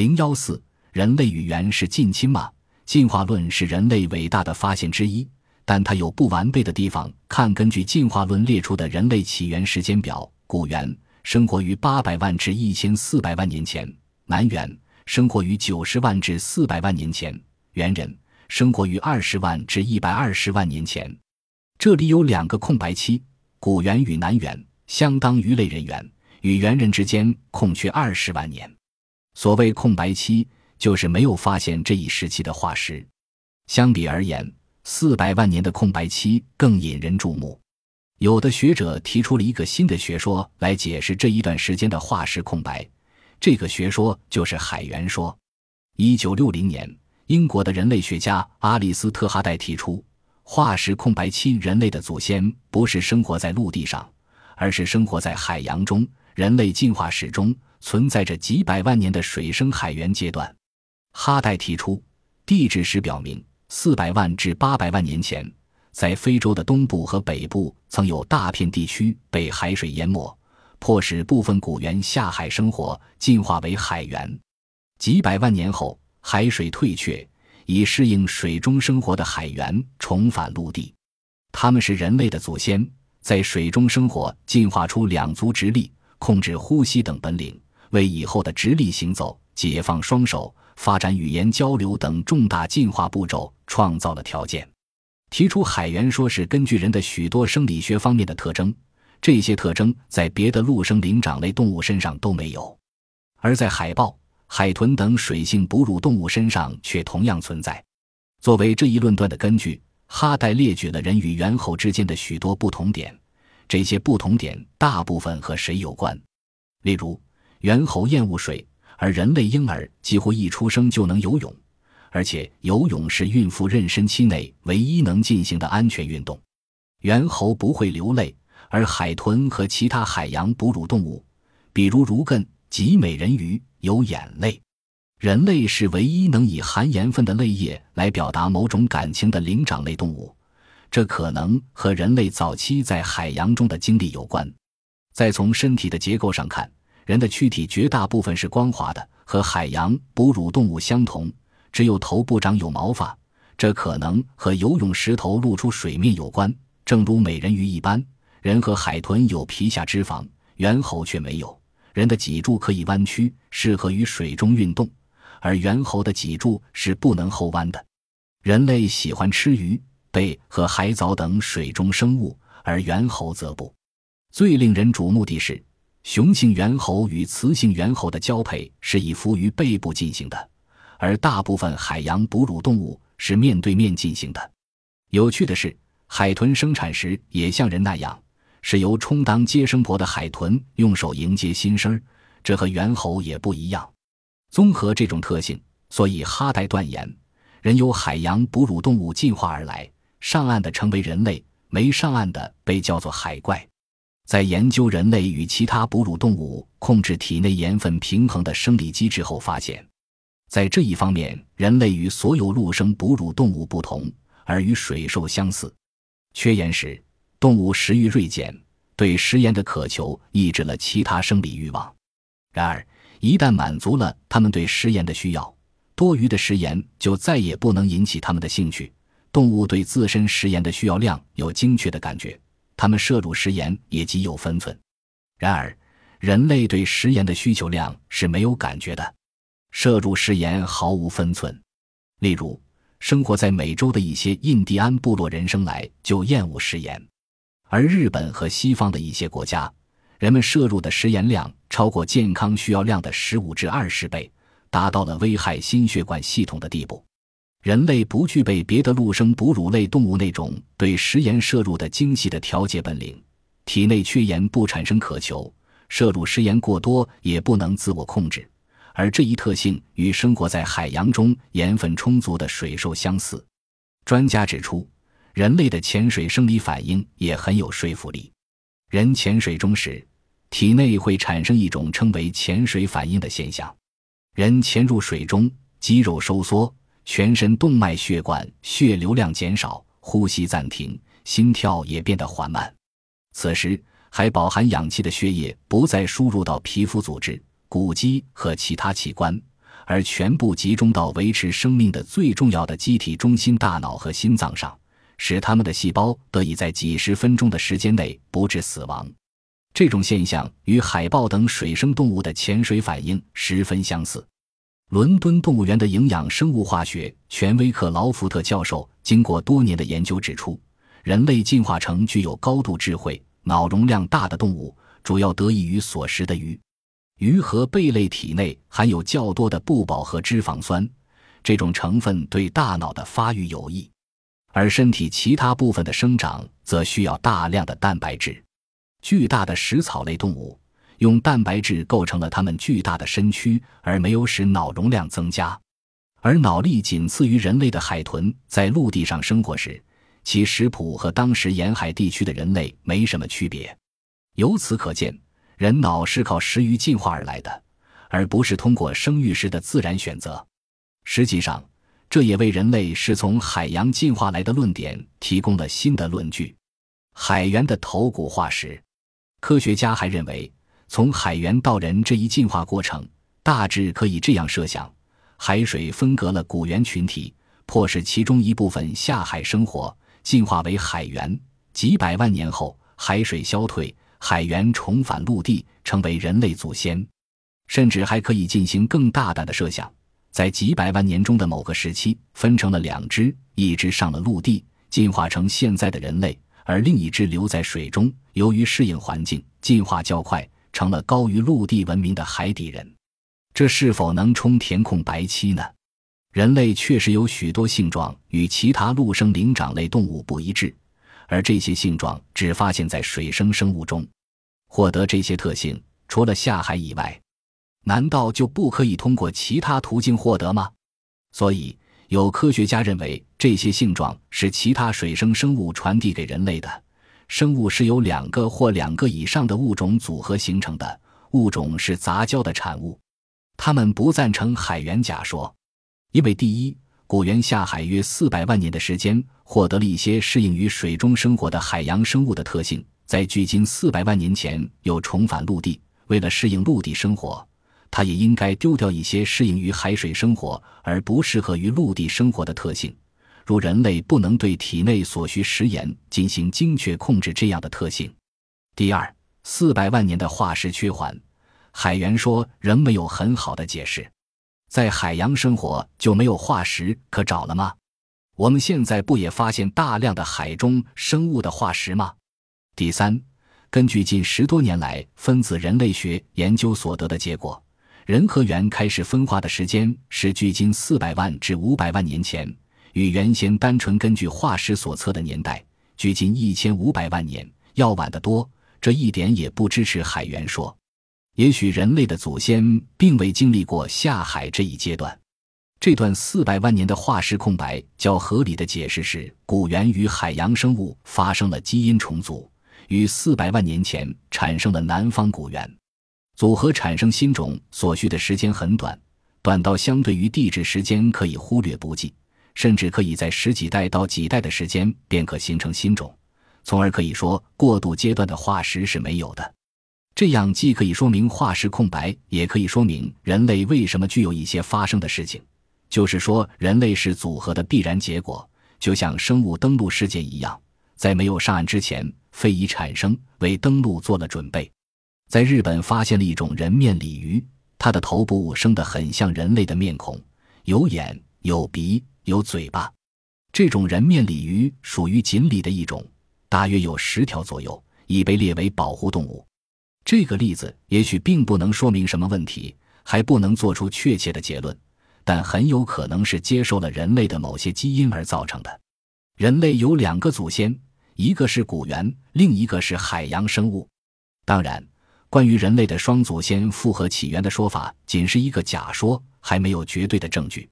零幺四，人类与猿是近亲吗？进化论是人类伟大的发现之一，但它有不完备的地方。看根据进化论列出的人类起源时间表，古猿生活于八百万至一千四百万年前，南猿生活于九十万至四百万年前，猿人生活于二十万至一百二十万年前。这里有两个空白期：古猿与南猿，相当于类人猿与猿人之间空缺二十万年。所谓空白期，就是没有发现这一时期的化石。相比而言，四百万年的空白期更引人注目。有的学者提出了一个新的学说来解释这一段时间的化石空白，这个学说就是海猿说。一九六零年，英国的人类学家阿里斯特哈代提出，化石空白期人类的祖先不是生活在陆地上，而是生活在海洋中。人类进化史中。存在着几百万年的水生海猿阶段。哈代提出，地质史表明，四百万至八百万年前，在非洲的东部和北部曾有大片地区被海水淹没，迫使部分古猿下海生活，进化为海猿。几百万年后，海水退却，以适应水中生活的海猿重返陆地。他们是人类的祖先，在水中生活，进化出两足直立、控制呼吸等本领。为以后的直立行走、解放双手、发展语言交流等重大进化步骤创造了条件。提出海猿说是根据人的许多生理学方面的特征，这些特征在别的陆生灵长类动物身上都没有，而在海豹、海豚等水性哺乳动物身上却同样存在。作为这一论断的根据，哈代列举了人与猿猴之间的许多不同点，这些不同点大部分和谁有关？例如。猿猴厌恶水，而人类婴儿几乎一出生就能游泳，而且游泳是孕妇妊娠期内唯一能进行的安全运动。猿猴不会流泪，而海豚和其他海洋哺乳动物，比如如艮及美人鱼，有眼泪。人类是唯一能以含盐分的泪液来表达某种感情的灵长类动物，这可能和人类早期在海洋中的经历有关。再从身体的结构上看。人的躯体绝大部分是光滑的，和海洋哺乳动物相同，只有头部长有毛发。这可能和游泳时头露出水面有关。正如美人鱼一般，人和海豚有皮下脂肪，猿猴却没有。人的脊柱可以弯曲，适合于水中运动，而猿猴的脊柱是不能后弯的。人类喜欢吃鱼、贝和海藻等水中生物，而猿猴则不。最令人瞩目的是。雄性猿猴与雌性猿猴的交配是以伏于背部进行的，而大部分海洋哺乳动物是面对面进行的。有趣的是，海豚生产时也像人那样，是由充当接生婆的海豚用手迎接新生，这和猿猴也不一样。综合这种特性，所以哈代断言，人由海洋哺乳动物进化而来，上岸的成为人类，没上岸的被叫做海怪。在研究人类与其他哺乳动物控制体内盐分平衡的生理机制后，发现，在这一方面，人类与所有陆生哺乳动物不同，而与水兽相似。缺盐时，动物食欲锐减，对食盐的渴求抑制了其他生理欲望。然而，一旦满足了它们对食盐的需要，多余的食盐就再也不能引起它们的兴趣。动物对自身食盐的需要量有精确的感觉。他们摄入食盐也极有分寸，然而人类对食盐的需求量是没有感觉的，摄入食盐毫无分寸。例如，生活在美洲的一些印第安部落人生来就厌恶食盐，而日本和西方的一些国家，人们摄入的食盐量超过健康需要量的十五至二十倍，达到了危害心血管系统的地步。人类不具备别的陆生哺乳类动物那种对食盐摄入的精细的调节本领，体内缺盐不产生渴求，摄入食盐过多也不能自我控制，而这一特性与生活在海洋中盐分充足的水兽相似。专家指出，人类的潜水生理反应也很有说服力。人潜水中时，体内会产生一种称为潜水反应的现象。人潜入水中，肌肉收缩。全身动脉血管血流量减少，呼吸暂停，心跳也变得缓慢。此时，还饱含氧气的血液不再输入到皮肤组织、骨肌和其他器官，而全部集中到维持生命的最重要的机体中心——大脑和心脏上，使它们的细胞得以在几十分钟的时间内不致死亡。这种现象与海豹等水生动物的潜水反应十分相似。伦敦动物园的营养生物化学权威克劳福特教授经过多年的研究指出，人类进化成具有高度智慧、脑容量大的动物，主要得益于所食的鱼。鱼和贝类体内含有较多的不饱和脂肪酸，这种成分对大脑的发育有益，而身体其他部分的生长则需要大量的蛋白质。巨大的食草类动物用蛋白质构成了它们巨大的身躯，而没有使脑容量增加。而脑力仅次于人类的海豚在陆地上生活时，其食谱和当时沿海地区的人类没什么区别。由此可见，人脑是靠食鱼进化而来的，而不是通过生育时的自然选择。实际上，这也为人类是从海洋进化来的论点提供了新的论据。海猿的头骨化石。科学家还认为，从海猿到人这一进化过程，大致可以这样设想：海水分隔了古猿群体，迫使其中一部分下海生活，进化为海猿。几百万年后，海水消退，海猿重返陆地，成为人类祖先。甚至还可以进行更大胆的设想：在几百万年中的某个时期，分成了两只，一只上了陆地，进化成现在的人类。而另一只留在水中，由于适应环境，进化较快，成了高于陆地文明的海底人。这是否能充填空白期呢？人类确实有许多性状与其他陆生灵长类动物不一致，而这些性状只发现在水生生物中。获得这些特性，除了下海以外，难道就不可以通过其他途径获得吗？所以。有科学家认为，这些性状是其他水生生物传递给人类的。生物是由两个或两个以上的物种组合形成的，物种是杂交的产物。他们不赞成海猿假说，因为第一，古猿下海约四百万年的时间，获得了一些适应于水中生活的海洋生物的特性，在距今四百万年前又重返陆地，为了适应陆地生活。它也应该丢掉一些适应于海水生活而不适合于陆地生活的特性，如人类不能对体内所需食盐进行精确控制这样的特性。第二，四百万年的化石缺环，海员说仍没有很好的解释。在海洋生活就没有化石可找了吗？我们现在不也发现大量的海中生物的化石吗？第三，根据近十多年来分子人类学研究所得的结果。人和猿开始分化的时间是距今四百万至五百万年前，与原先单纯根据化石所测的年代距今一千五百万年要晚得多。这一点也不支持海猿说。也许人类的祖先并未经历过下海这一阶段。这段四百万年的化石空白，较合理的解释是古猿与海洋生物发生了基因重组，于四百万年前产生了南方古猿。组合产生新种所需的时间很短，短到相对于地质时间可以忽略不计，甚至可以在十几代到几代的时间便可形成新种，从而可以说过渡阶段的化石是没有的。这样既可以说明化石空白，也可以说明人类为什么具有一些发生的事情，就是说人类是组合的必然结果，就像生物登陆事件一样，在没有上岸之前，非已产生，为登陆做了准备。在日本发现了一种人面鲤鱼，它的头部生得很像人类的面孔，有眼、有鼻、有嘴巴。这种人面鲤鱼属于锦鲤的一种，大约有十条左右，已被列为保护动物。这个例子也许并不能说明什么问题，还不能做出确切的结论，但很有可能是接受了人类的某些基因而造成的。人类有两个祖先，一个是古猿，另一个是海洋生物。当然。关于人类的双祖先复合起源的说法，仅是一个假说，还没有绝对的证据。